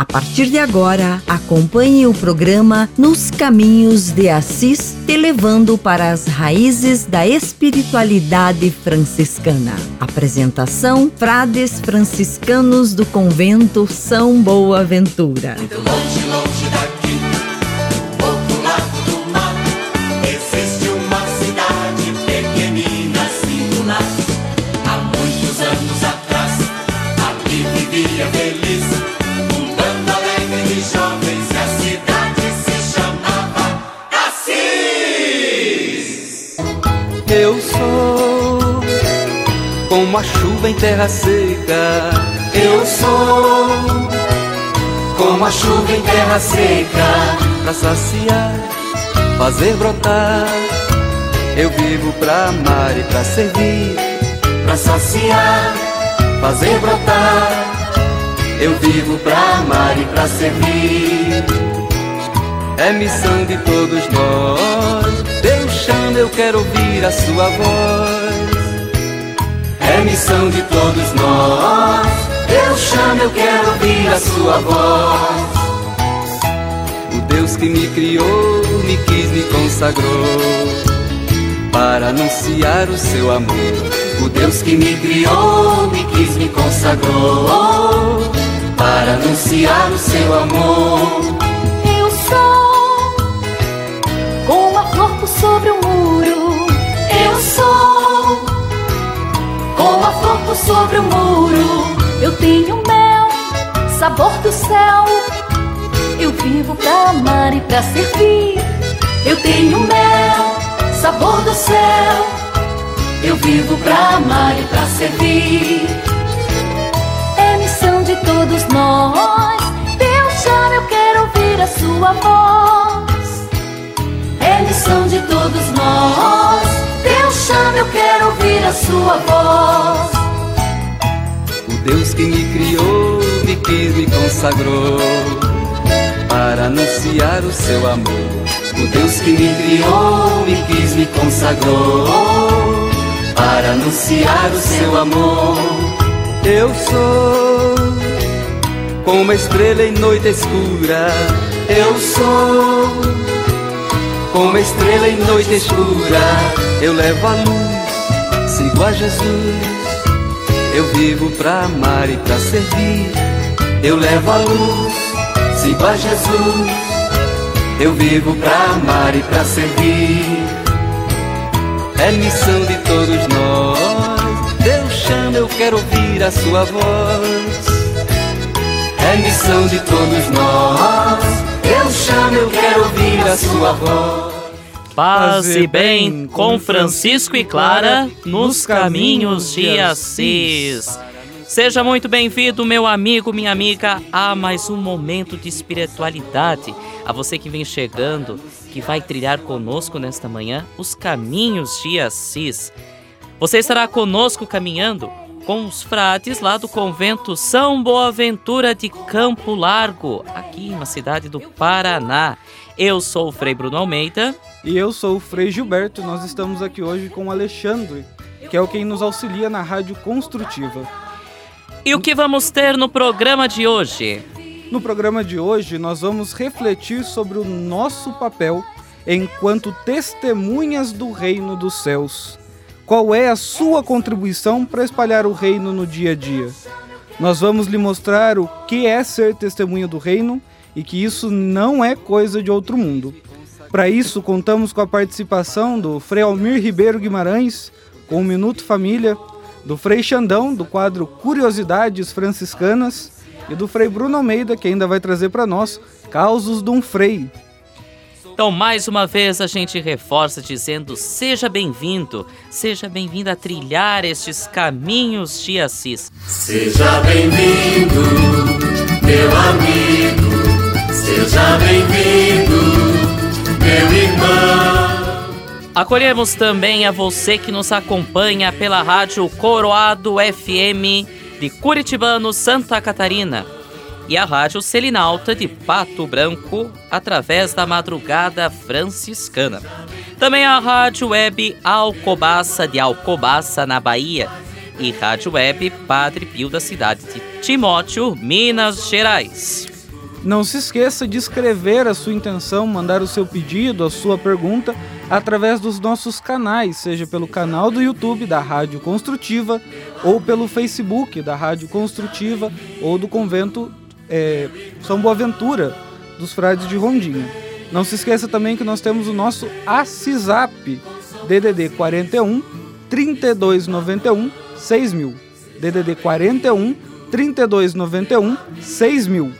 A partir de agora, acompanhe o programa Nos Caminhos de Assis, te levando para as raízes da espiritualidade franciscana. Apresentação: Frades franciscanos do convento São Boaventura. Muito longe, longe como a chuva em terra seca. Eu sou como a chuva em terra seca. Pra saciar, fazer brotar. Eu vivo pra amar e pra servir. Pra saciar, fazer brotar. Eu vivo pra amar e pra servir. É missão de todos nós. Deus chama, eu quero ouvir a sua voz. É missão de todos nós. Deus chama, eu quero ouvir a sua voz. O Deus que me criou, me quis, me consagrou para anunciar o seu amor. O Deus que me criou, me quis, me consagrou para anunciar o seu amor. Sobre o muro. Eu tenho mel, sabor do céu. Eu vivo pra amar e pra servir. Eu tenho mel, sabor do céu. Eu vivo pra amar e pra servir. É missão de todos nós. Deus chama, eu quero ouvir a sua voz. É missão de todos nós chama, eu quero ouvir a sua voz. Deus que me criou, me quis, me consagrou para anunciar o seu amor. O Deus que me criou, me quis, me consagrou para anunciar o seu amor. Eu sou como uma estrela em noite escura. Eu sou como estrela em noite escura, eu levo a luz, sigo a Jesus. Eu vivo pra amar e pra servir. Eu levo a luz, sigo a Jesus. Eu vivo pra amar e pra servir. É missão de todos nós. Deus chama, eu quero ouvir a sua voz. É missão de todos nós. Deus chama, eu quero ouvir a sua voz. Paz e bem com Francisco e Clara nos caminhos de Assis. Seja muito bem-vindo, meu amigo, minha amiga, a mais um momento de espiritualidade. A você que vem chegando, que vai trilhar conosco nesta manhã os caminhos de Assis. Você estará conosco caminhando com os frades lá do convento São Boaventura de Campo Largo, aqui na cidade do Paraná. Eu sou o Frei Bruno Almeida. E eu sou o Frei Gilberto. Nós estamos aqui hoje com o Alexandre, que é o quem nos auxilia na Rádio Construtiva. E o que vamos ter no programa de hoje? No programa de hoje, nós vamos refletir sobre o nosso papel enquanto testemunhas do reino dos céus. Qual é a sua contribuição para espalhar o reino no dia a dia? Nós vamos lhe mostrar o que é ser testemunha do reino e que isso não é coisa de outro mundo. Para isso, contamos com a participação do Frei Almir Ribeiro Guimarães, com o Minuto Família, do Frei Xandão, do quadro Curiosidades Franciscanas, e do Frei Bruno Almeida, que ainda vai trazer para nós Causos de um Frei, então, mais uma vez, a gente reforça dizendo: seja bem-vindo, seja bem-vindo a trilhar estes caminhos de Assis. Seja bem-vindo, meu amigo, seja bem-vindo, meu irmão. Acolhemos também a você que nos acompanha pela rádio Coroado FM de Curitibano, Santa Catarina e a Rádio Selinalta de Pato Branco através da Madrugada Franciscana. Também a Rádio Web Alcobaça de Alcobaça, na Bahia, e Rádio Web Padre Pio da cidade de Timóteo, Minas Gerais. Não se esqueça de escrever a sua intenção, mandar o seu pedido, a sua pergunta através dos nossos canais, seja pelo canal do YouTube da Rádio Construtiva ou pelo Facebook da Rádio Construtiva ou do Convento é, São Boaventura dos Frades de Rondinha. Não se esqueça também que nós temos o nosso ACISAP DDD 41 3291 6000. DDD 41 3291 6000.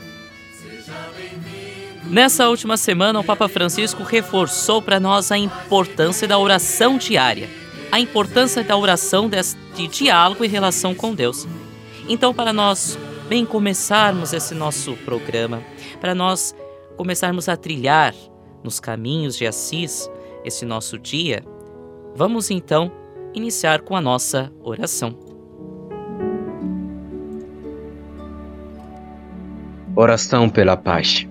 Nessa última semana, o Papa Francisco reforçou para nós a importância da oração diária, a importância da oração de diálogo e relação com Deus. Então, para nós bem começarmos esse nosso programa, para nós começarmos a trilhar nos caminhos de Assis esse nosso dia, vamos então iniciar com a nossa oração. Oração pela paz.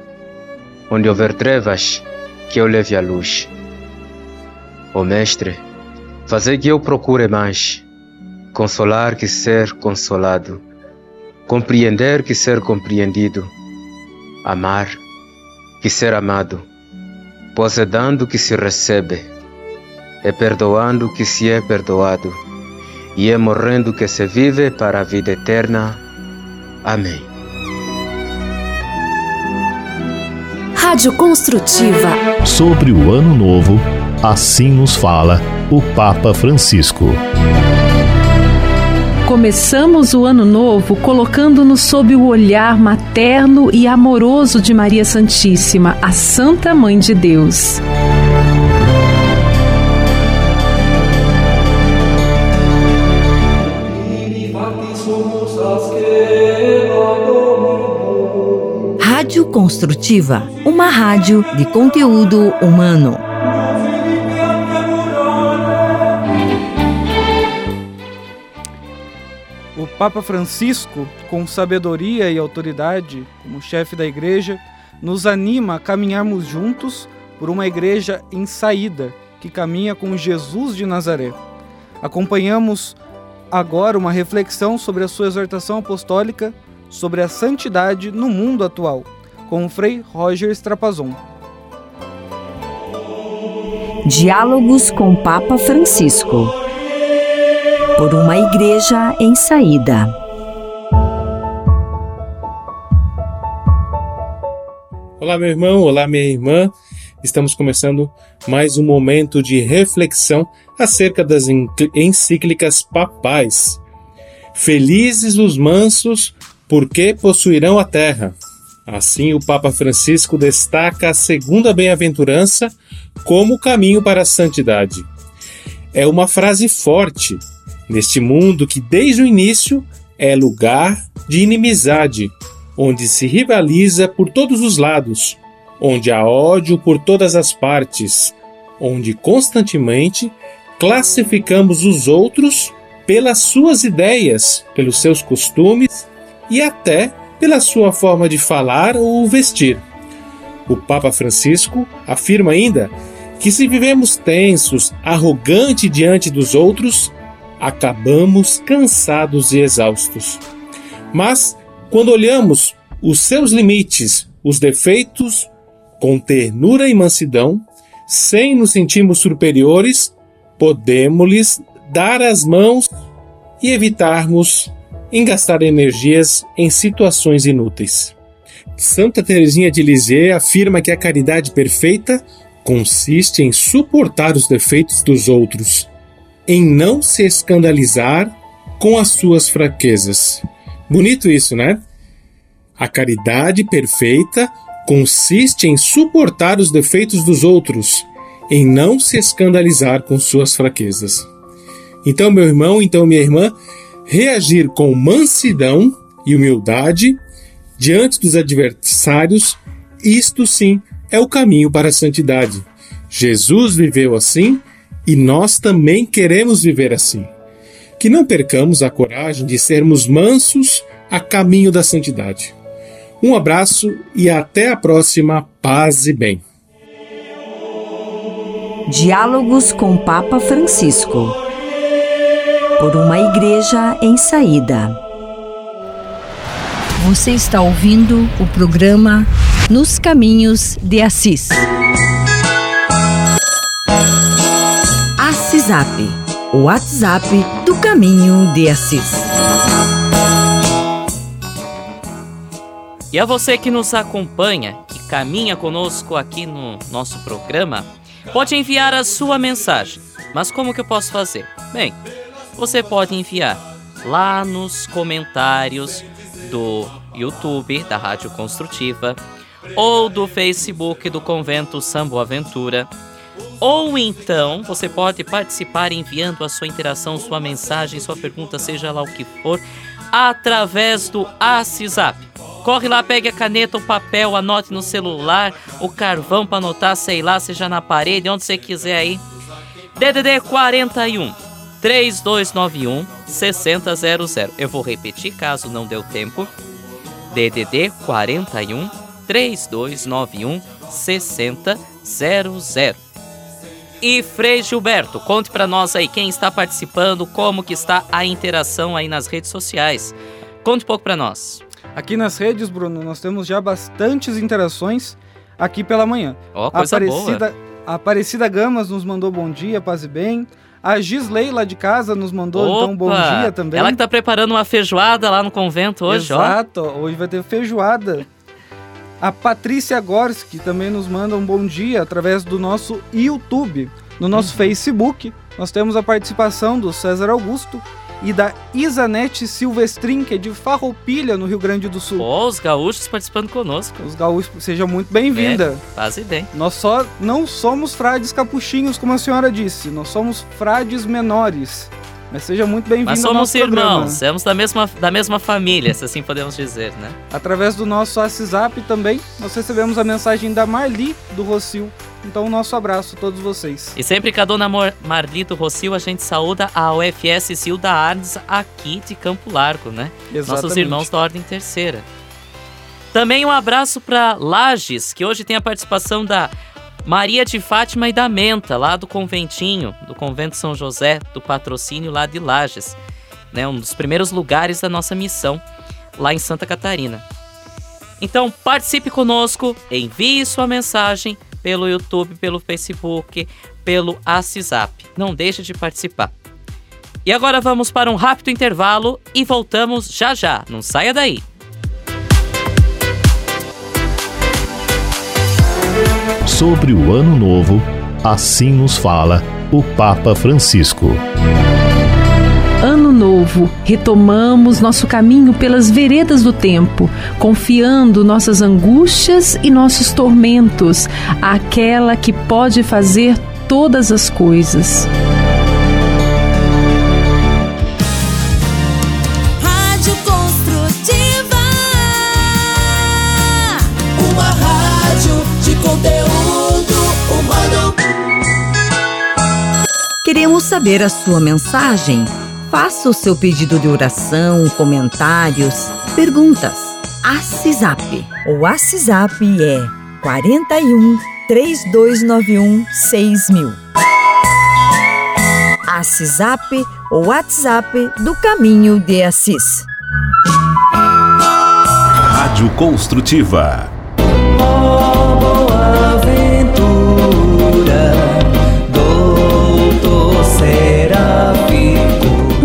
Onde houver trevas, que eu leve a luz. Ó oh, Mestre, fazei que eu procure mais, consolar que ser consolado, compreender que ser compreendido, amar que ser amado, pois é dando que se recebe, é perdoando que se é perdoado, e é morrendo que se vive para a vida eterna. Amém. Rádio Construtiva. Sobre o Ano Novo, assim nos fala o Papa Francisco. Começamos o ano novo colocando-nos sob o olhar materno e amoroso de Maria Santíssima, a Santa Mãe de Deus. Construtiva, uma rádio de conteúdo humano. O Papa Francisco, com sabedoria e autoridade, como chefe da igreja, nos anima a caminharmos juntos por uma igreja em saída, que caminha com Jesus de Nazaré. Acompanhamos agora uma reflexão sobre a sua exortação apostólica sobre a santidade no mundo atual com o Frei Roger Strapazon. Diálogos com Papa Francisco. Por uma igreja em saída. Olá, meu irmão, olá, minha irmã. Estamos começando mais um momento de reflexão acerca das encíclicas papais. Felizes os mansos, porque possuirão a terra. Assim, o Papa Francisco destaca a segunda bem-aventurança como caminho para a santidade. É uma frase forte neste mundo que, desde o início, é lugar de inimizade, onde se rivaliza por todos os lados, onde há ódio por todas as partes, onde constantemente classificamos os outros pelas suas ideias, pelos seus costumes e até pela sua forma de falar ou vestir. O Papa Francisco afirma ainda que se vivemos tensos, arrogante diante dos outros, acabamos cansados e exaustos. Mas, quando olhamos os seus limites, os defeitos, com ternura e mansidão, sem nos sentirmos superiores, podemos-lhes dar as mãos e evitarmos em gastar energias em situações inúteis. Santa Teresinha de Lisieux afirma que a caridade perfeita consiste em suportar os defeitos dos outros, em não se escandalizar com as suas fraquezas. Bonito isso, né? A caridade perfeita consiste em suportar os defeitos dos outros, em não se escandalizar com suas fraquezas. Então, meu irmão, então minha irmã, reagir com mansidão e humildade diante dos adversários, isto sim é o caminho para a santidade. Jesus viveu assim e nós também queremos viver assim. Que não percamos a coragem de sermos mansos a caminho da santidade. Um abraço e até a próxima. Paz e bem. Diálogos com Papa Francisco. Por uma igreja em saída. Você está ouvindo o programa Nos Caminhos de Assis. Assisap, o WhatsApp do Caminho de Assis. E a você que nos acompanha e caminha conosco aqui no nosso programa, pode enviar a sua mensagem. Mas como que eu posso fazer? Bem, você pode enviar lá nos comentários do YouTube da Rádio Construtiva ou do Facebook do Convento São Boaventura. Ou então você pode participar enviando a sua interação, sua mensagem, sua pergunta, seja lá o que for, através do WhatsApp. Corre lá, pegue a caneta, o papel, anote no celular, o carvão para anotar, sei lá, seja na parede, onde você quiser aí. DDD 41 3291 6000. Eu vou repetir caso não deu tempo. DDD 41 3291 6000. E Frei Gilberto, conte para nós aí quem está participando, como que está a interação aí nas redes sociais. Conte um pouco para nós. Aqui nas redes, Bruno, nós temos já bastantes interações aqui pela manhã. Ó, oh, coisa Aparecida, boa. Aparecida Gamas nos mandou bom dia, paz e bem. A Gisley lá de casa nos mandou Opa, então bom dia também. Ela que tá preparando uma feijoada lá no convento hoje, Exato, ó. hoje vai ter feijoada. A Patrícia Gorski também nos manda um bom dia através do nosso YouTube. No nosso uhum. Facebook, nós temos a participação do César Augusto e da Isanete Silvestrin, que é de Farroupilha, no Rio Grande do Sul. Oh, os gaúchos participando conosco. Os gaúchos, seja muito bem-vinda. É, faz bem. Nós só não somos frades capuchinhos, como a senhora disse, nós somos frades menores. Mas seja muito bem-vindo Mas somos irmãos, somos da mesma, da mesma família, se assim podemos dizer, né? Através do nosso WhatsApp também, nós recebemos a mensagem da Marli do Rocio. Então, nosso abraço a todos vocês. E sempre que a dona Marli do Rocio, a gente saúda a UFS Silda Arnes aqui de Campo Largo, né? Exatamente. Nossos irmãos da Ordem Terceira. Também um abraço para Lages, que hoje tem a participação da Maria de Fátima e da Menta, lá do conventinho, do convento São José, do patrocínio lá de Lages, né, um dos primeiros lugares da nossa missão lá em Santa Catarina. Então participe conosco, envie sua mensagem pelo YouTube, pelo Facebook, pelo WhatsApp. Não deixe de participar. E agora vamos para um rápido intervalo e voltamos já já. Não saia daí. Sobre o Ano Novo, assim nos fala o Papa Francisco. Ano Novo, retomamos nosso caminho pelas veredas do tempo, confiando nossas angústias e nossos tormentos àquela que pode fazer todas as coisas. Saber a sua mensagem. Faça o seu pedido de oração, comentários, perguntas. Assisap. O Assisap é 41 3291 6000. Assisap, o WhatsApp do Caminho de Assis. Rádio Construtiva. Oh, boa love.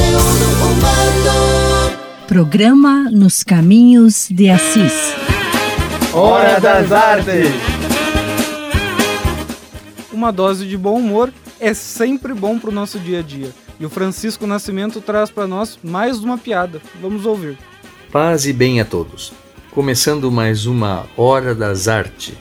Conteúdo humano. Programa Nos Caminhos de Assis. Hora das Artes! Uma dose de bom humor é sempre bom para o nosso dia a dia. E o Francisco Nascimento traz para nós mais uma piada. Vamos ouvir. Paz e bem a todos. Começando mais uma Hora das Artes.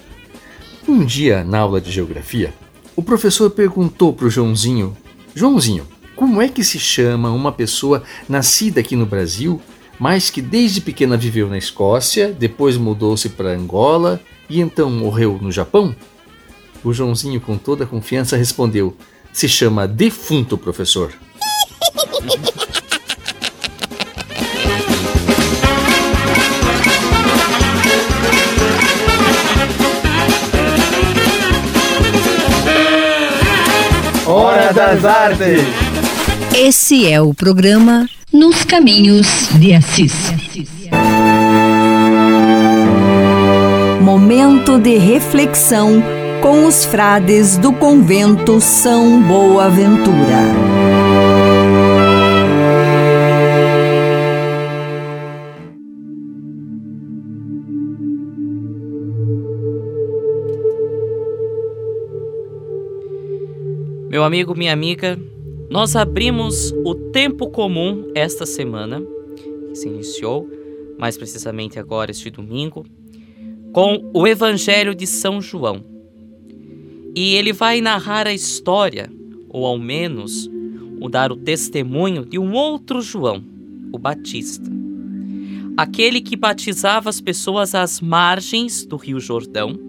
Um dia, na aula de geografia, o professor perguntou para o Joãozinho: Joãozinho, como é que se chama uma pessoa nascida aqui no Brasil, mas que desde pequena viveu na Escócia, depois mudou-se para Angola e então morreu no Japão? O Joãozinho, com toda a confiança, respondeu: Se chama defunto, professor. Hora das Artes! Esse é o programa Nos Caminhos de Assis. Momento de reflexão com os frades do convento São Boaventura. Meu amigo, minha amiga, nós abrimos o tempo comum esta semana, que se iniciou, mais precisamente agora este domingo, com o Evangelho de São João. E ele vai narrar a história, ou ao menos o dar o testemunho de um outro João, o Batista. Aquele que batizava as pessoas às margens do Rio Jordão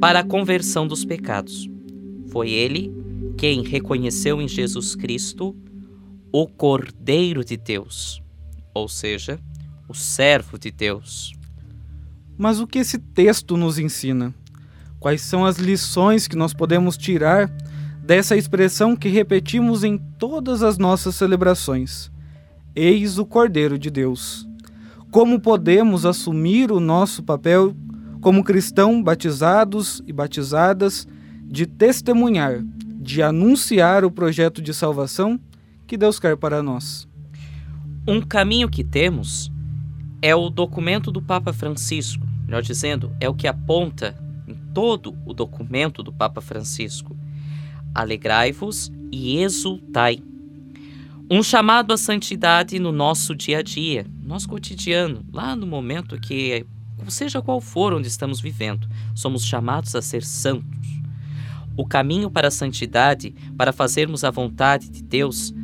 para a conversão dos pecados. Foi ele quem reconheceu em Jesus Cristo o Cordeiro de Deus, ou seja, o servo de Deus. Mas o que esse texto nos ensina? Quais são as lições que nós podemos tirar dessa expressão que repetimos em todas as nossas celebrações? Eis o Cordeiro de Deus. Como podemos assumir o nosso papel como cristão batizados e batizadas de testemunhar, de anunciar o projeto de salvação que Deus quer para nós? Um caminho que temos é o documento do Papa Francisco, melhor dizendo, é o que aponta em todo o documento do Papa Francisco. Alegrai-vos e exultai. Um chamado à santidade no nosso dia a dia, nosso cotidiano, lá no momento que, seja qual for onde estamos vivendo, somos chamados a ser santos. O caminho para a santidade, para fazermos a vontade de Deus,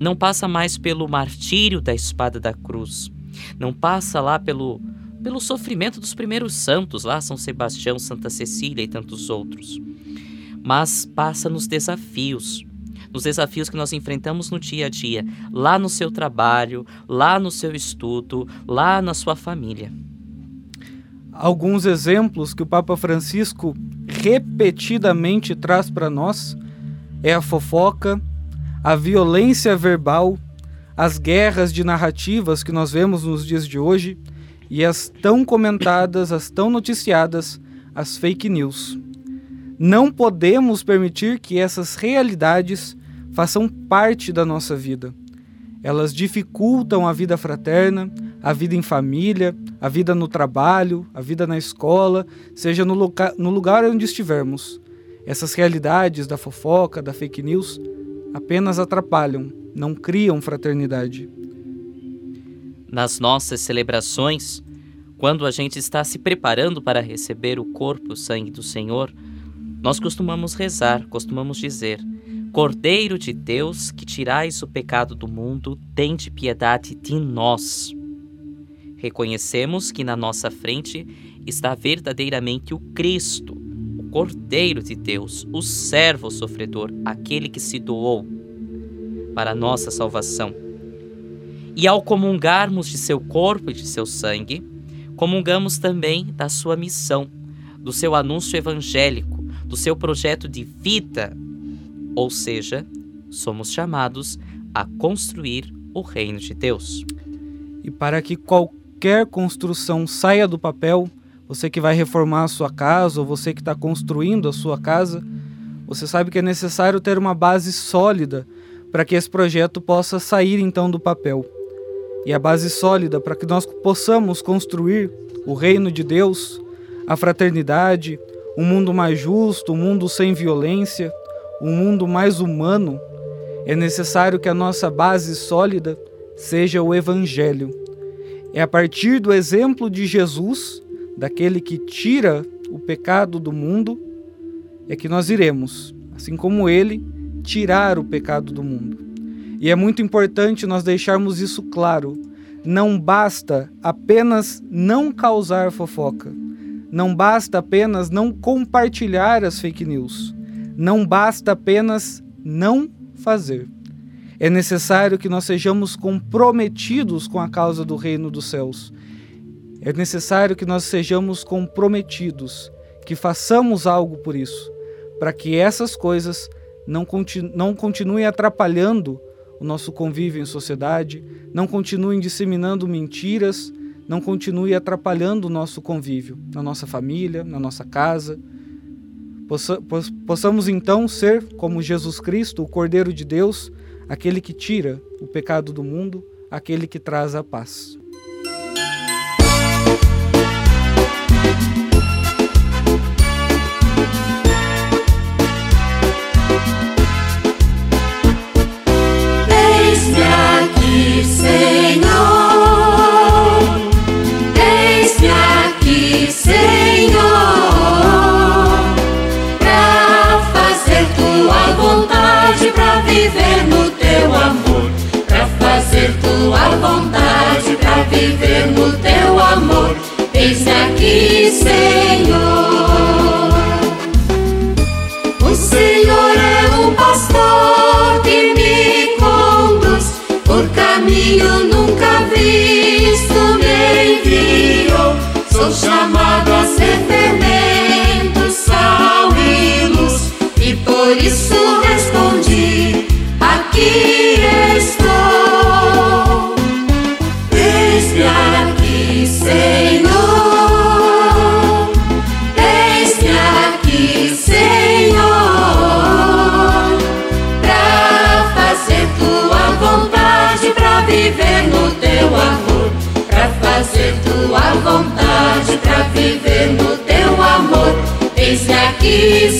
não passa mais pelo martírio da espada da cruz, não passa lá pelo pelo sofrimento dos primeiros santos, lá São Sebastião, Santa Cecília e tantos outros. Mas passa nos desafios, nos desafios que nós enfrentamos no dia a dia, lá no seu trabalho, lá no seu estudo, lá na sua família. Alguns exemplos que o Papa Francisco repetidamente traz para nós é a fofoca, a violência verbal, as guerras de narrativas que nós vemos nos dias de hoje e as tão comentadas, as tão noticiadas, as fake news. Não podemos permitir que essas realidades façam parte da nossa vida. Elas dificultam a vida fraterna, a vida em família, a vida no trabalho, a vida na escola, seja no, no lugar onde estivermos. Essas realidades da fofoca, da fake news, apenas atrapalham, não criam fraternidade. Nas nossas celebrações, quando a gente está se preparando para receber o corpo o sangue do Senhor, nós costumamos rezar, costumamos dizer: Cordeiro de Deus, que tirais o pecado do mundo, tende piedade de nós. Reconhecemos que na nossa frente está verdadeiramente o Cristo, o Cordeiro de Deus, o servo sofredor, aquele que se doou para a nossa salvação. E ao comungarmos de seu corpo e de seu sangue, comungamos também da sua missão, do seu anúncio evangélico, do seu projeto de vida, ou seja, somos chamados a construir o reino de Deus. E para que qualquer construção saia do papel, você que vai reformar a sua casa ou você que está construindo a sua casa, você sabe que é necessário ter uma base sólida para que esse projeto possa sair então do papel. E a base sólida para que nós possamos construir o reino de Deus, a fraternidade, um mundo mais justo, um mundo sem violência, um mundo mais humano, é necessário que a nossa base sólida seja o Evangelho. É a partir do exemplo de Jesus, daquele que tira o pecado do mundo, é que nós iremos, assim como ele, tirar o pecado do mundo. E é muito importante nós deixarmos isso claro. Não basta apenas não causar fofoca. Não basta apenas não compartilhar as fake news. Não basta apenas não fazer. É necessário que nós sejamos comprometidos com a causa do reino dos céus. É necessário que nós sejamos comprometidos, que façamos algo por isso, para que essas coisas não, continu não continuem atrapalhando o nosso convívio em sociedade, não continuem disseminando mentiras, não continue atrapalhando o nosso convívio na nossa família, na nossa casa. Possa, possamos então ser como Jesus Cristo, o Cordeiro de Deus, aquele que tira o pecado do mundo, aquele que traz a paz. Viver no teu amor. Eis aqui, Senhor. O Senhor é o pastor que me conduz por caminho nunca visto. Me enviou, sou chamado a ser viver no teu amor. Eis-me aqui,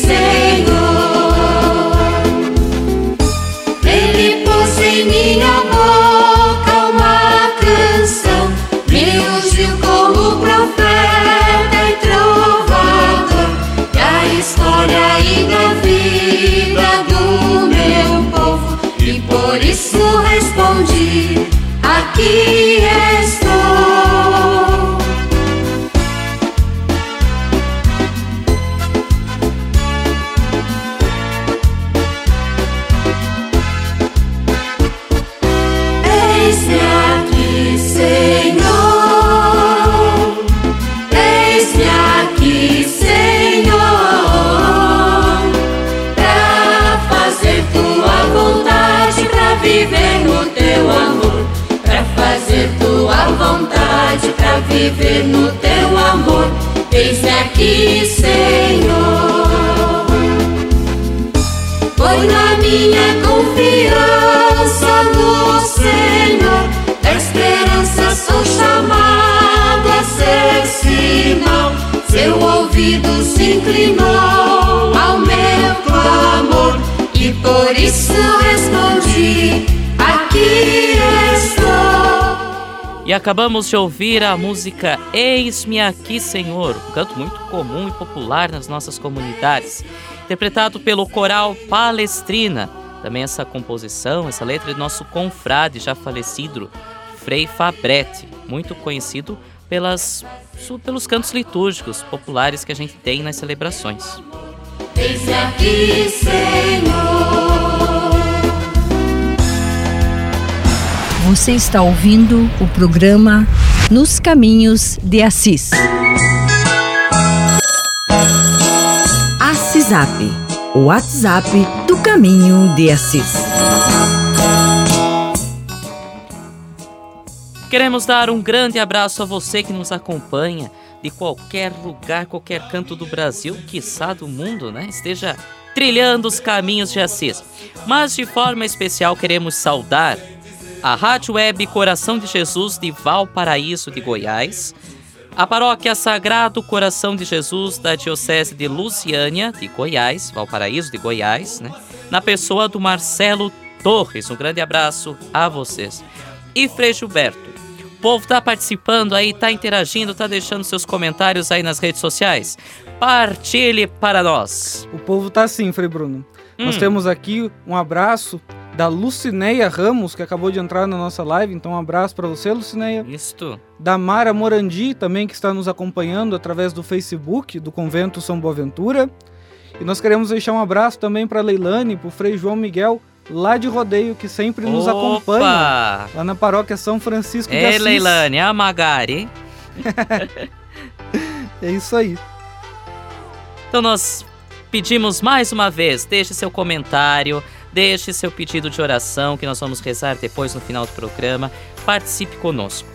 acabamos de ouvir a música Eis-me aqui, Senhor, um canto muito comum e popular nas nossas comunidades, interpretado pelo coral Palestrina. Também essa composição, essa letra de nosso confrade já falecido, Frei Fabretti, muito conhecido pelas, pelos cantos litúrgicos populares que a gente tem nas celebrações. Eis-me aqui, Senhor. Você está ouvindo o programa Nos Caminhos de Assis. Assisap, o WhatsApp do Caminho de Assis. Queremos dar um grande abraço a você que nos acompanha de qualquer lugar, qualquer canto do Brasil, quiçá do mundo, né? Esteja trilhando os caminhos de Assis. Mas de forma especial queremos saudar a Rádio Web Coração de Jesus de Valparaíso de Goiás, a Paróquia Sagrado Coração de Jesus da Diocese de Luciânia de Goiás, Valparaíso de Goiás, né? na pessoa do Marcelo Torres. Um grande abraço a vocês. E Frei Gilberto, o povo está participando aí, está interagindo, está deixando seus comentários aí nas redes sociais. Partilhe para nós. O povo tá assim, Frei Bruno. Hum. Nós temos aqui um abraço da Lucineia Ramos, que acabou de entrar na nossa live. Então, um abraço para você, Lucineia. Isto. Da Mara Morandi, também, que está nos acompanhando através do Facebook do Convento São Boaventura. E nós queremos deixar um abraço também para Leilane, para o Frei João Miguel, lá de Rodeio, que sempre nos Opa! acompanha. Lá na paróquia São Francisco de Ei, Assis. Leilane, a Magari? É isso aí. Então nós pedimos mais uma vez, deixe seu comentário, deixe seu pedido de oração que nós vamos rezar depois no final do programa. Participe conosco.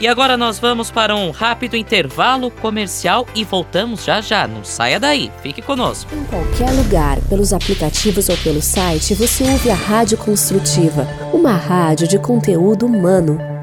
E agora nós vamos para um rápido intervalo comercial e voltamos já já. Não saia daí, fique conosco. Em qualquer lugar, pelos aplicativos ou pelo site, você ouve a Rádio Construtiva, uma rádio de conteúdo humano.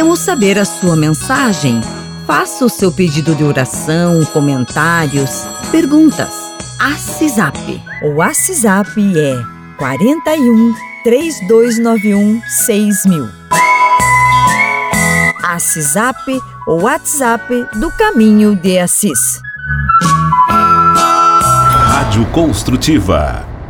Queremos saber a sua mensagem. Faça o seu pedido de oração, comentários, perguntas. Assisap. O WhatsApp é 41 3291 6000. Assisap, o WhatsApp do Caminho de Assis. Rádio Construtiva.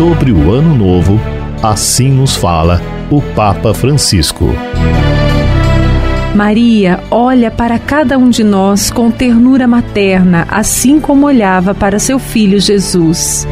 Sobre o Ano Novo, assim nos fala o Papa Francisco. Maria olha para cada um de nós com ternura materna, assim como olhava para seu filho Jesus.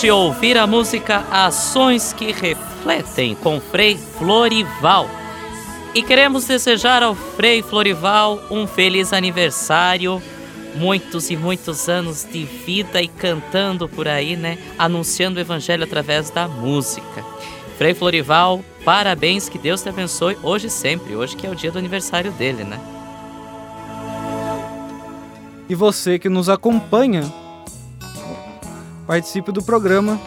De ouvir a música Ações que Refletem com Frei Florival. E queremos desejar ao Frei Florival um feliz aniversário, muitos e muitos anos de vida e cantando por aí, né? Anunciando o Evangelho através da música. Frei Florival, parabéns, que Deus te abençoe hoje e sempre, hoje que é o dia do aniversário dele, né? E você que nos acompanha Participe do programa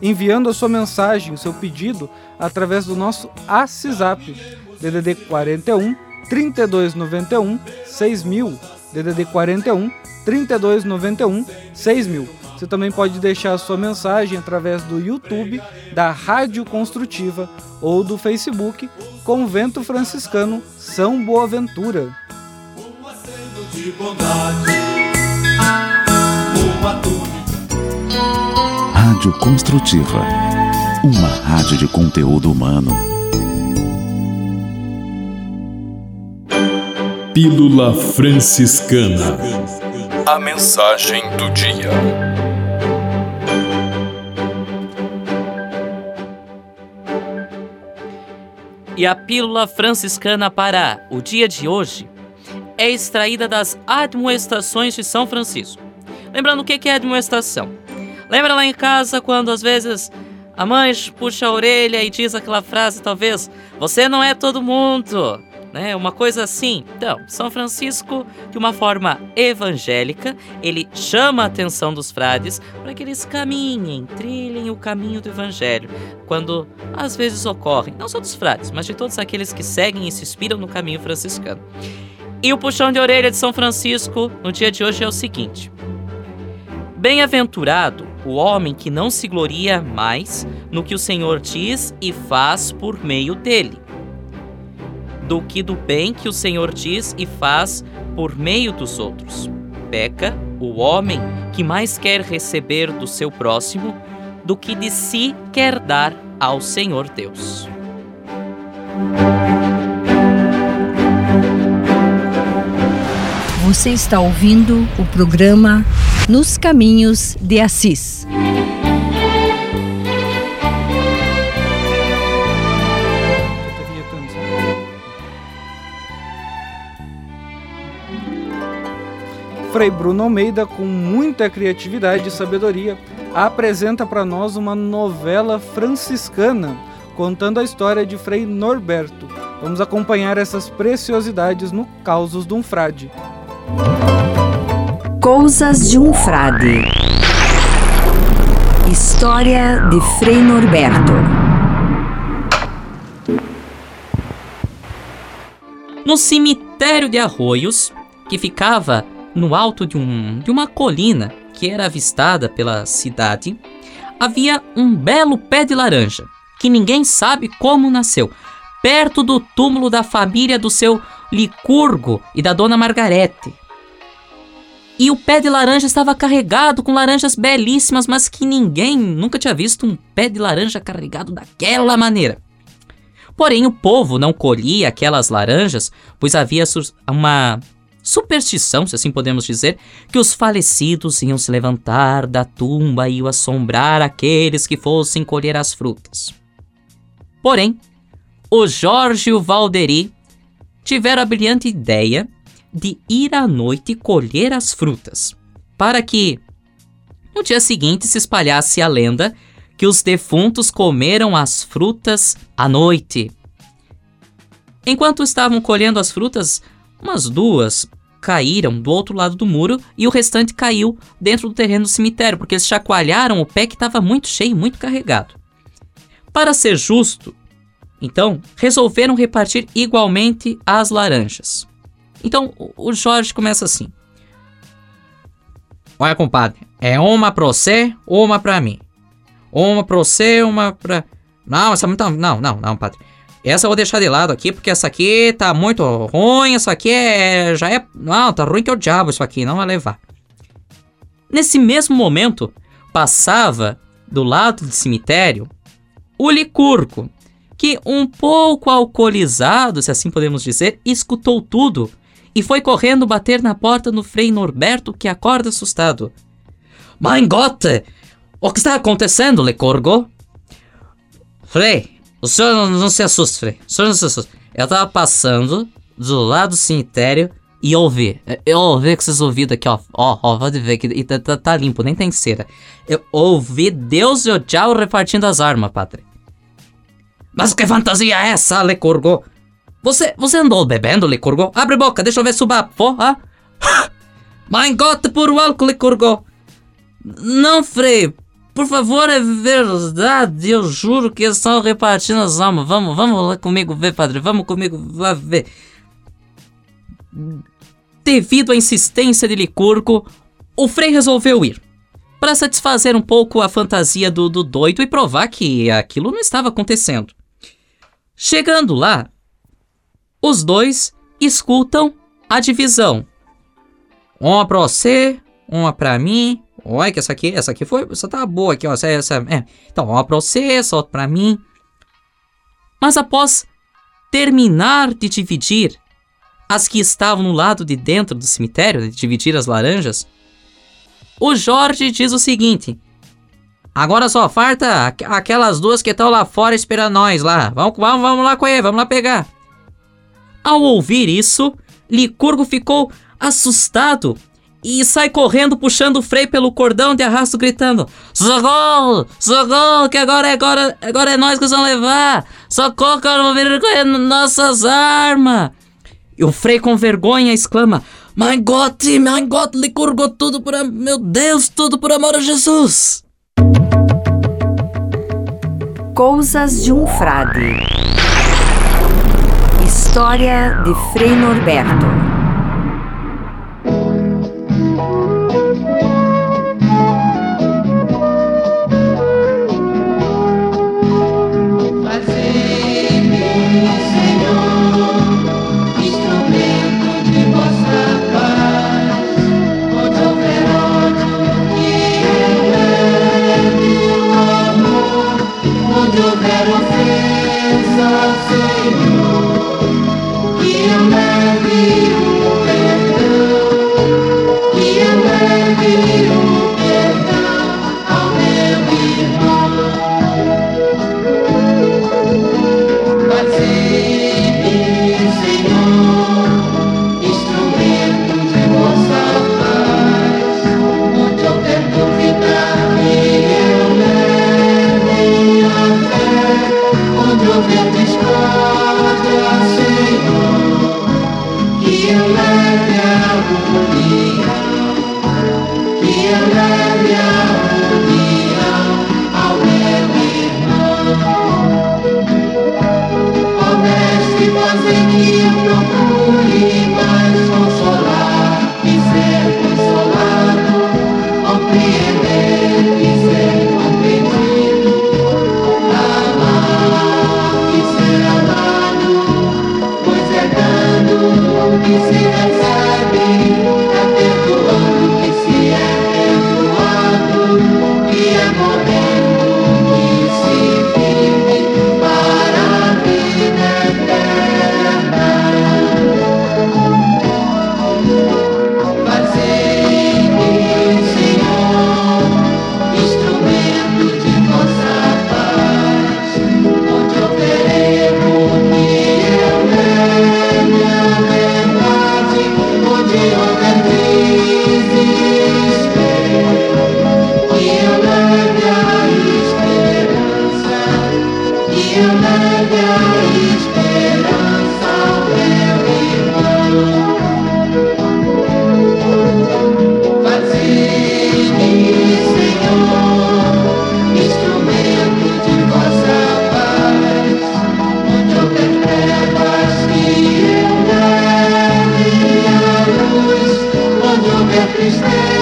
enviando a sua mensagem, o seu pedido através do nosso WhatsApp DDD 41 3291 6000 DDD 41 3291 6000. Você também pode deixar a sua mensagem através do YouTube da Rádio Construtiva ou do Facebook Convento Franciscano São Boaventura. Um Rádio Construtiva. Uma rádio de conteúdo humano. Pílula Franciscana. A mensagem do dia. E a pílula franciscana para o dia de hoje é extraída das admoestações de São Francisco. Lembrando o que é admoestação? Lembra lá em casa quando às vezes a mãe puxa a orelha e diz aquela frase, talvez, você não é todo mundo, né? Uma coisa assim. Então, São Francisco, de uma forma evangélica, ele chama a atenção dos frades para que eles caminhem, trilhem o caminho do evangelho, quando às vezes ocorrem, não só dos frades, mas de todos aqueles que seguem e se inspiram no caminho franciscano. E o puxão de orelha de São Francisco no dia de hoje é o seguinte: Bem-aventurado o homem que não se gloria mais no que o Senhor diz e faz por meio dele, do que do bem que o Senhor diz e faz por meio dos outros. Peca o homem que mais quer receber do seu próximo do que de si quer dar ao Senhor Deus. Você está ouvindo o programa Nos Caminhos de Assis. Frei Bruno Almeida, com muita criatividade e sabedoria, apresenta para nós uma novela franciscana contando a história de Frei Norberto. Vamos acompanhar essas preciosidades no Causos de um Frade. Coisas de um Frade. História de Frei Norberto. No cemitério de Arroios, que ficava no alto de, um, de uma colina que era avistada pela cidade, havia um belo pé de laranja, que ninguém sabe como nasceu, perto do túmulo da família do seu Licurgo e da dona Margarete, e o pé de laranja estava carregado com laranjas belíssimas, mas que ninguém nunca tinha visto um pé de laranja carregado daquela maneira. Porém, o povo não colhia aquelas laranjas, pois havia uma superstição, se assim podemos dizer, que os falecidos iam se levantar da tumba e iam assombrar aqueles que fossem colher as frutas. Porém, o Jorge e o Valderi tiveram a brilhante ideia de ir à noite colher as frutas, para que no dia seguinte se espalhasse a lenda que os defuntos comeram as frutas à noite. Enquanto estavam colhendo as frutas, umas duas caíram do outro lado do muro e o restante caiu dentro do terreno do cemitério, porque eles chacoalharam o pé que estava muito cheio, muito carregado. Para ser justo, então, resolveram repartir igualmente as laranjas. Então o Jorge começa assim: Olha, compadre, é uma pra você, uma pra mim. Uma pra você, uma pra. Não, essa não, não, não, não, padre. Essa eu vou deixar de lado aqui, porque essa aqui tá muito ruim, essa aqui é. já é. Não, tá ruim que é o diabo isso aqui, não vai levar. Nesse mesmo momento, passava do lado do cemitério o Licurco, que, um pouco alcoolizado, se assim podemos dizer, escutou tudo e foi correndo bater na porta do Frei Norberto, que acorda assustado. Mein Gott! O que está acontecendo, Lecorgo? Frei, o senhor não, não, se assuste, Frei. O senhor não se assuste. Eu estava passando do lado do cemitério e ouvi. Eu ouvi com esses ouvidos aqui, ó. Ó, ó, pode ver que tá, tá, tá, limpo, nem tem cera. Eu ouvi Deus e o diabo repartindo as armas, padre. Mas que fantasia é essa, Lecurgo? Você, você andou bebendo, Lecurgo? Abre boca, deixa eu ver subar, porra. Mein Gott, por álcool, Lecurgo. Não, Frei. Por favor, é verdade. Eu juro que estão repartindo as almas. Vamos, vamos lá comigo ver, padre. Vamos comigo lá ver. Devido à insistência de Licurgo, o Frei resolveu ir para satisfazer um pouco a fantasia do, do doido e provar que aquilo não estava acontecendo. Chegando lá, os dois escutam a divisão. Uma pra você, uma pra mim. Olha que essa aqui, essa aqui foi, essa tá boa aqui, ó. Essa, essa, é. Então, uma pra você, essa outra pra mim. Mas após terminar de dividir as que estavam no lado de dentro do cemitério, de dividir as laranjas, o Jorge diz o seguinte: Agora só falta aquelas duas que estão lá fora esperando nós lá. Vamos, vamos, vamos lá ele, vamos lá pegar. Ao ouvir isso, Licurgo ficou assustado e sai correndo puxando o freio pelo cordão de arrasto gritando: Socorro! Socorro! Que agora é agora, agora é nós que vamos levar! Socorro que eu não vou ver nossas armas! E o Frei com vergonha exclama: Mein Gott, mein Gott, Licurgo, tudo por meu Deus, tudo por amor a Jesus! Coisas de um Frade. História de Frei Norberto. Que tristeza.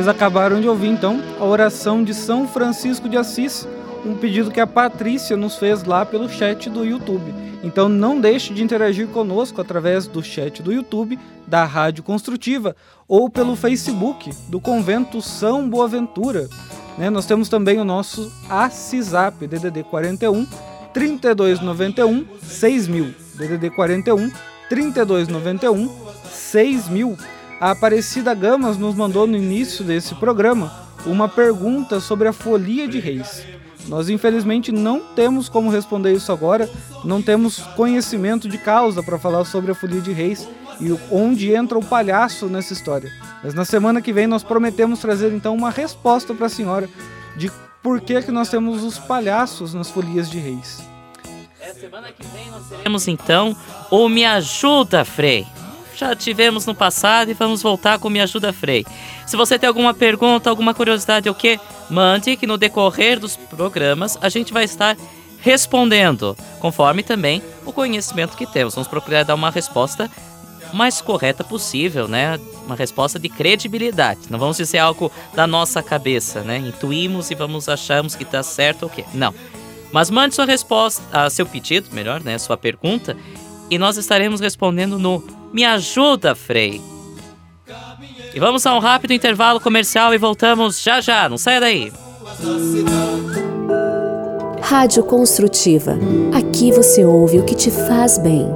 Vocês acabaram de ouvir então a oração de São Francisco de Assis, um pedido que a Patrícia nos fez lá pelo chat do YouTube. Então não deixe de interagir conosco através do chat do YouTube da Rádio Construtiva ou pelo Facebook do Convento São Boaventura. Né? Nós temos também o nosso ACISAP DDD 41 3291 6000 DDD 41 3291 6000 a Aparecida Gamas nos mandou no início desse programa uma pergunta sobre a folia de reis. Nós infelizmente não temos como responder isso agora, não temos conhecimento de causa para falar sobre a folia de reis e onde entra o palhaço nessa história. Mas na semana que vem nós prometemos trazer então uma resposta para a senhora de por que que nós temos os palhaços nas folias de reis. Temos então o Me Ajuda Frei. Já tivemos no passado e vamos voltar com Me Ajuda Frei. Se você tem alguma pergunta, alguma curiosidade ou que, mande que no decorrer dos programas a gente vai estar respondendo, conforme também o conhecimento que temos. Vamos procurar dar uma resposta mais correta possível, né? Uma resposta de credibilidade. Não vamos dizer algo da nossa cabeça, né? Intuímos e vamos achamos que está certo ou o quê? Não. Mas mande sua resposta, ah, seu pedido, melhor, né? Sua pergunta, e nós estaremos respondendo no Me Ajuda, Frei. E vamos a um rápido intervalo comercial e voltamos já já. Não saia daí. Rádio Construtiva. Aqui você ouve o que te faz bem.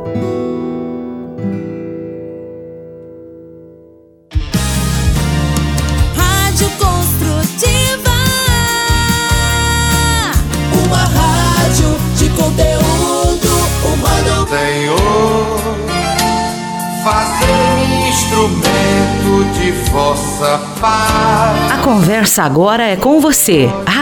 Agora é com você,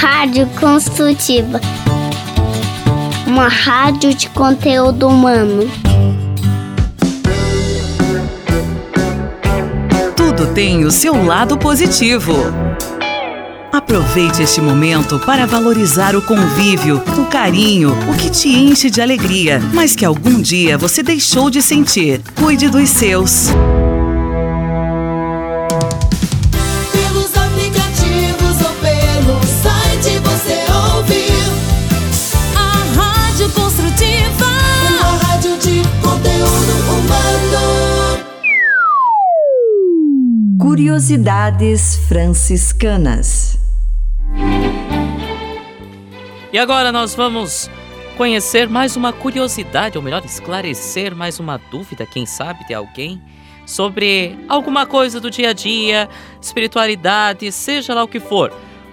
Rádio Construtiva. Uma rádio de conteúdo humano. Tudo tem o seu lado positivo. Aproveite este momento para valorizar o convívio, o carinho, o que te enche de alegria, mas que algum dia você deixou de sentir. Cuide dos seus. Curiosidades franciscanas. E agora nós vamos conhecer mais uma curiosidade, ou melhor, esclarecer mais uma dúvida, quem sabe, de alguém, sobre alguma coisa do dia a dia, espiritualidade, seja lá o que for.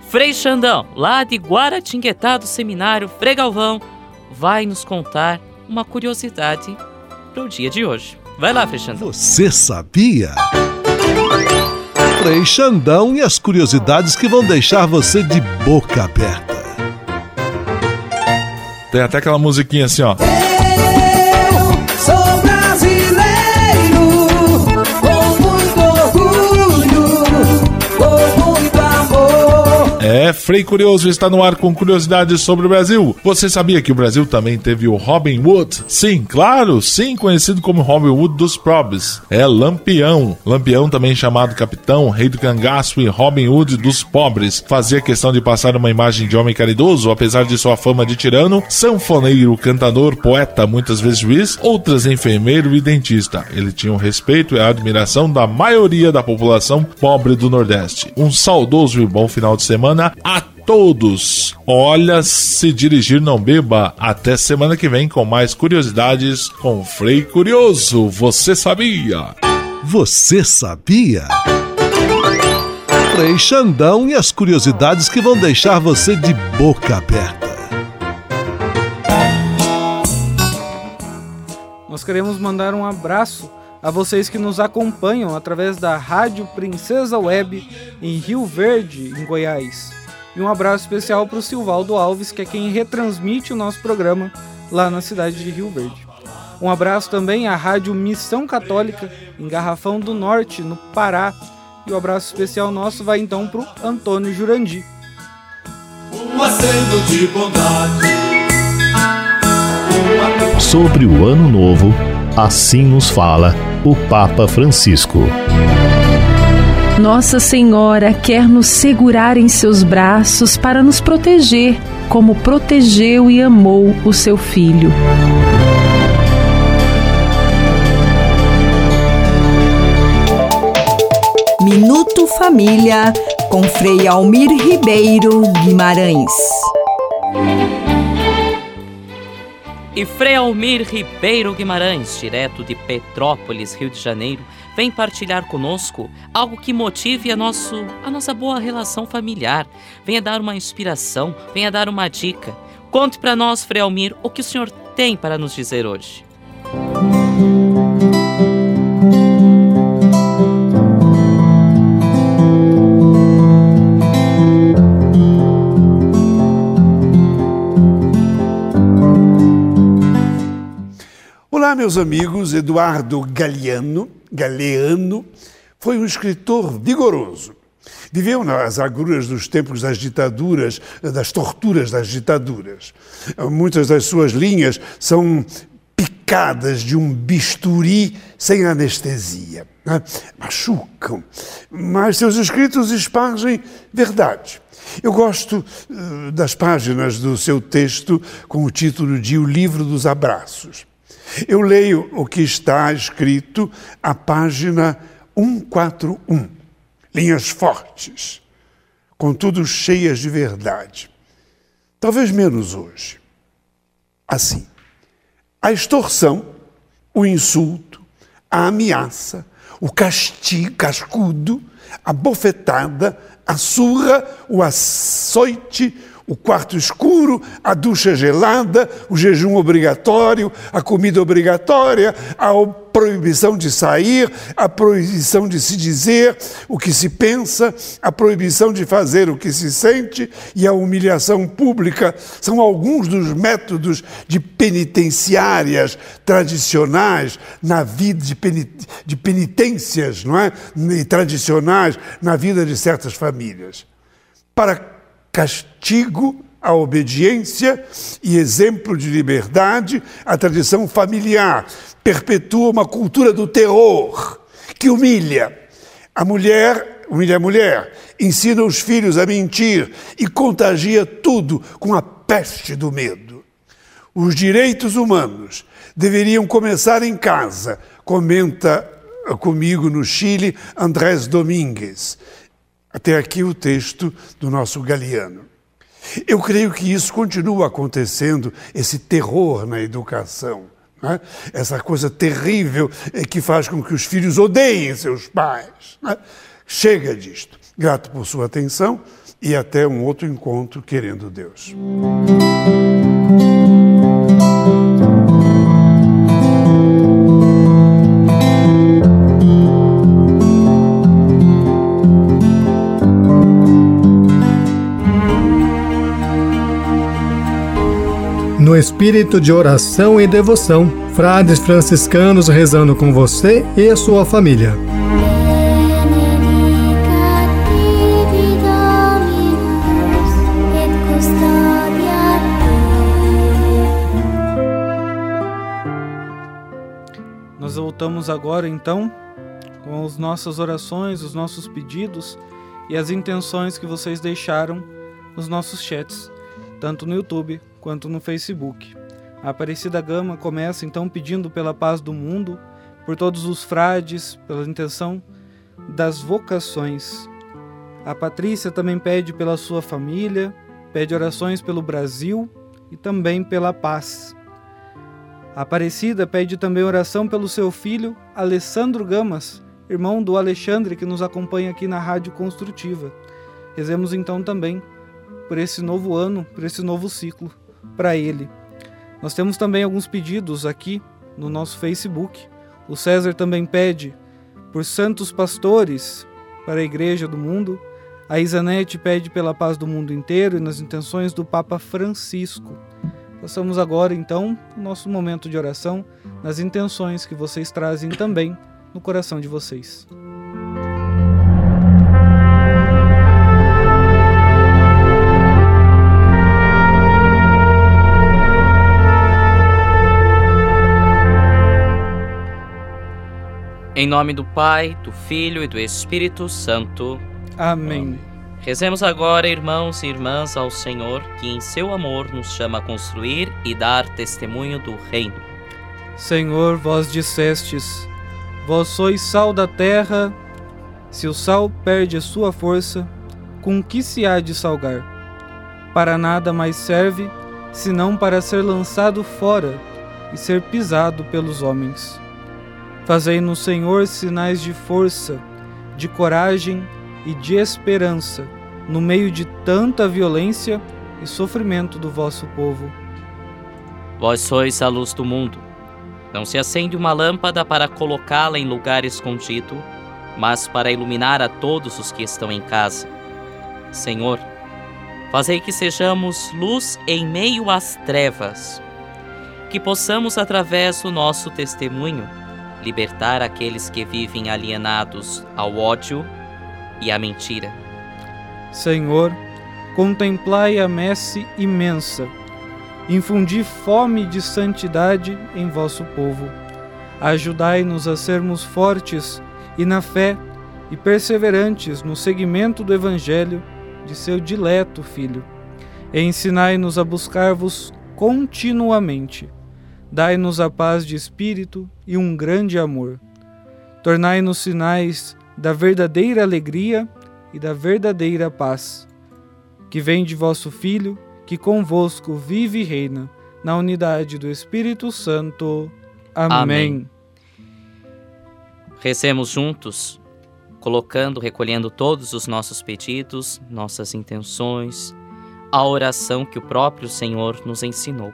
Frei Xandão, lá de Guaratinguetá do Seminário Frei Galvão, vai nos contar uma curiosidade para o dia de hoje. Vai lá, Frei Xandão. Você sabia? Frei Xandão e as curiosidades que vão deixar você de boca aberta. Tem até aquela musiquinha assim, ó. É, Frei Curioso está no ar com curiosidades sobre o Brasil. Você sabia que o Brasil também teve o Robin Hood? Sim, claro, sim, conhecido como Robin Hood dos pobres. É Lampião. Lampião, também chamado capitão, rei do cangaço e Robin Hood dos pobres. Fazia questão de passar uma imagem de homem caridoso, apesar de sua fama de tirano, sanfoneiro, cantador, poeta, muitas vezes juiz, outras enfermeiro e dentista. Ele tinha o respeito e a admiração da maioria da população pobre do Nordeste. Um saudoso e bom final de semana a todos. Olha, se dirigir não beba. Até semana que vem com mais curiosidades com Frei Curioso. Você sabia? Você sabia? Frei Xandão e as curiosidades que vão deixar você de boca aberta. Nós queremos mandar um abraço a vocês que nos acompanham através da Rádio Princesa Web em Rio Verde, em Goiás. E um abraço especial para o Silvaldo Alves, que é quem retransmite o nosso programa lá na cidade de Rio Verde. Um abraço também à Rádio Missão Católica, em Garrafão do Norte, no Pará. E o abraço especial nosso vai então para o Antônio Jurandi. Um aceno de bondade. Sobre o Ano Novo, assim nos fala o Papa Francisco. Nossa Senhora quer nos segurar em seus braços para nos proteger, como protegeu e amou o seu filho. Minuto Família com Frei Almir Ribeiro Guimarães. E Frei Almir Ribeiro Guimarães, direto de Petrópolis, Rio de Janeiro, vem partilhar conosco algo que motive a, nosso, a nossa boa relação familiar. Venha dar uma inspiração, venha dar uma dica. Conte para nós, Frei Almir, o que o senhor tem para nos dizer hoje. Olá, meus amigos. Eduardo Galeano, Galeano foi um escritor vigoroso. Viveu nas agruras dos tempos das ditaduras, das torturas das ditaduras. Muitas das suas linhas são picadas de um bisturi sem anestesia. Né? Machucam. Mas seus escritos espargem verdade. Eu gosto uh, das páginas do seu texto com o título de O Livro dos Abraços. Eu leio o que está escrito à página 141. Linhas fortes, contudo cheias de verdade. Talvez menos hoje. Assim, a extorsão, o insulto, a ameaça, o castigo, cascudo, a bofetada, a surra, o açoite, o quarto escuro, a ducha gelada, o jejum obrigatório, a comida obrigatória, a proibição de sair, a proibição de se dizer o que se pensa, a proibição de fazer o que se sente e a humilhação pública são alguns dos métodos de penitenciárias tradicionais na vida de, penit de penitências, não é? E tradicionais na vida de certas famílias. Para castigo à obediência e exemplo de liberdade, a tradição familiar perpetua uma cultura do terror que humilha. A mulher humilha a mulher, ensina os filhos a mentir e contagia tudo com a peste do medo. Os direitos humanos deveriam começar em casa, comenta comigo no Chile Andrés Domingues. Até aqui o texto do nosso Galeano. Eu creio que isso continua acontecendo, esse terror na educação. Né? Essa coisa terrível que faz com que os filhos odeiem seus pais. Né? Chega disto. Grato por sua atenção e até um outro encontro, querendo Deus. espírito de oração e devoção. Frades franciscanos rezando com você e a sua família. Nós voltamos agora então com as nossas orações, os nossos pedidos e as intenções que vocês deixaram nos nossos chats, tanto no YouTube quanto no Facebook. A Aparecida Gama começa então pedindo pela paz do mundo, por todos os frades, pela intenção das vocações. A Patrícia também pede pela sua família, pede orações pelo Brasil e também pela paz. A Aparecida pede também oração pelo seu filho Alessandro Gamas, irmão do Alexandre que nos acompanha aqui na Rádio Construtiva. Rezemos então também por esse novo ano, por esse novo ciclo para ele. Nós temos também alguns pedidos aqui no nosso Facebook. O César também pede por santos pastores para a Igreja do mundo. A Isanete pede pela paz do mundo inteiro e nas intenções do Papa Francisco. Passamos agora então o nosso momento de oração nas intenções que vocês trazem também no coração de vocês. Em nome do Pai, do Filho e do Espírito Santo. Amém. Rezemos agora, irmãos e irmãs, ao Senhor, que em seu amor nos chama a construir e dar testemunho do Reino. Senhor, vós dissestes: Vós sois sal da terra. Se o sal perde a sua força, com que se há de salgar? Para nada mais serve, senão para ser lançado fora e ser pisado pelos homens. Fazei no Senhor sinais de força, de coragem e de esperança, no meio de tanta violência e sofrimento do vosso povo. Vós sois a luz do mundo. Não se acende uma lâmpada para colocá-la em lugar escondido, mas para iluminar a todos os que estão em casa. Senhor, fazei que sejamos luz em meio às trevas, que possamos, através do nosso testemunho, libertar aqueles que vivem alienados ao ódio e à mentira. Senhor, contemplai a messe imensa, infundi fome de santidade em vosso povo. Ajudai-nos a sermos fortes e na fé e perseverantes no seguimento do Evangelho de seu dileto Filho. Ensinai-nos a buscar-vos continuamente. Dai-nos a paz de espírito e um grande amor. Tornai-nos sinais da verdadeira alegria e da verdadeira paz, que vem de vosso Filho, que convosco vive e reina, na unidade do Espírito Santo. Amém. Amém. Recemos juntos, colocando, recolhendo todos os nossos pedidos, nossas intenções, a oração que o próprio Senhor nos ensinou.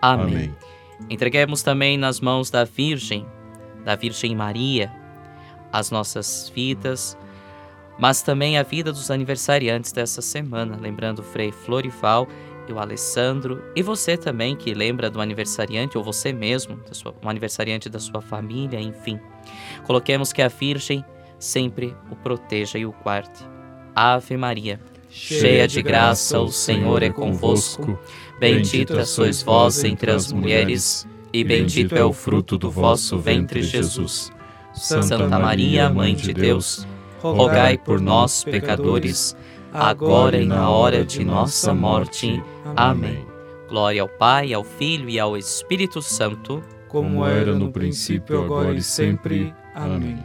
Amém. Entreguemos também nas mãos da Virgem, da Virgem Maria, as nossas vidas, mas também a vida dos aniversariantes dessa semana, lembrando o Frei Florival e o Alessandro, e você também que lembra do aniversariante, ou você mesmo, sua, um aniversariante da sua família, enfim. Coloquemos que a Virgem sempre o proteja e o guarde. Ave Maria, cheia de graça, o Senhor é convosco. Bendita sois vós entre as mulheres, e bendito é o fruto do vosso ventre, Jesus. Santa Maria, Mãe de Deus, rogai por nós, pecadores, agora e na hora de nossa morte. Amém. Glória ao Pai, ao Filho e ao Espírito Santo, como era no princípio, agora e sempre. Amém.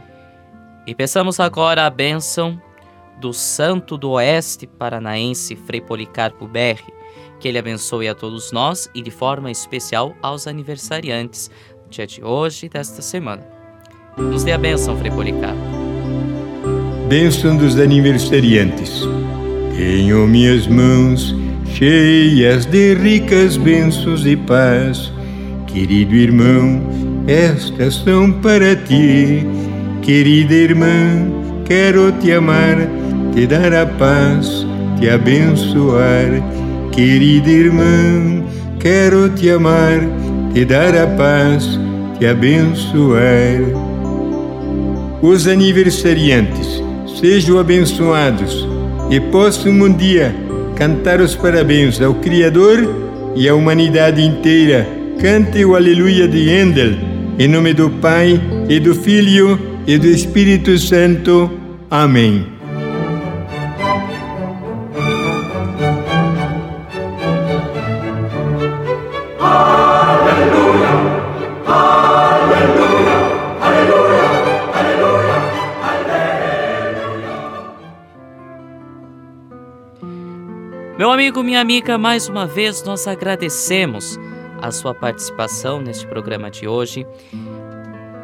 E peçamos agora a bênção do Santo do Oeste Paranaense, Frei Policarpo Berri, que ele abençoe a todos nós e de forma especial aos aniversariantes, no dia de hoje e desta semana. Nos dê a bênção, Frei Policarpo. Bênção dos aniversariantes. Tenho minhas mãos cheias de ricas bênçãos e paz. Querido irmão, estas são para ti. Querida irmã, quero te amar, te dar a paz, te abençoar. Querida irmã, quero te amar, te dar a paz, te abençoar. Os aniversariantes, sejam abençoados e possam um dia cantar os parabéns ao Criador e à humanidade inteira. Cante o Aleluia de Handel, em nome do Pai e do Filho e do Espírito Santo. Amém. Amigo, minha amiga, mais uma vez nós agradecemos a sua participação neste programa de hoje.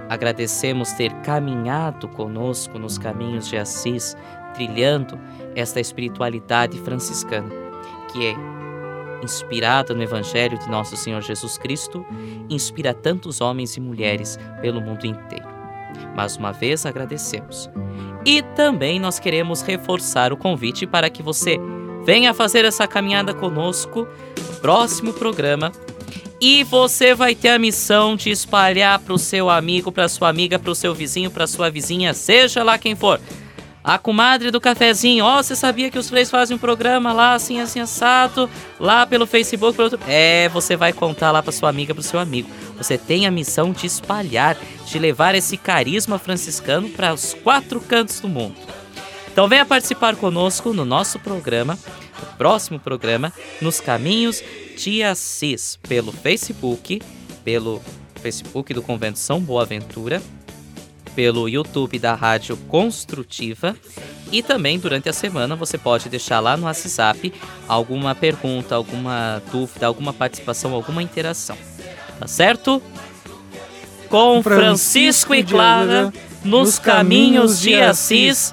Agradecemos ter caminhado conosco nos caminhos de Assis, trilhando esta espiritualidade franciscana, que é inspirada no Evangelho de nosso Senhor Jesus Cristo, inspira tantos homens e mulheres pelo mundo inteiro. Mais uma vez agradecemos. E também nós queremos reforçar o convite para que você venha fazer essa caminhada conosco no próximo programa. E você vai ter a missão de espalhar para o seu amigo, para sua amiga, para o seu vizinho, para sua vizinha, seja lá quem for. A comadre do cafezinho, ó, oh, você sabia que os três fazem um programa lá assim, assim, assado, lá pelo Facebook, pelo outro... É, você vai contar lá para sua amiga, para o seu amigo. Você tem a missão de espalhar, de levar esse carisma franciscano para os quatro cantos do mundo. Então venha participar conosco no nosso programa, no próximo programa, Nos Caminhos de Assis, pelo Facebook, pelo Facebook do Convento São Boaventura, pelo YouTube da Rádio Construtiva e também durante a semana você pode deixar lá no WhatsApp alguma pergunta, alguma dúvida, alguma participação, alguma interação. Tá certo? Com Francisco e Clara nos caminhos de Assis,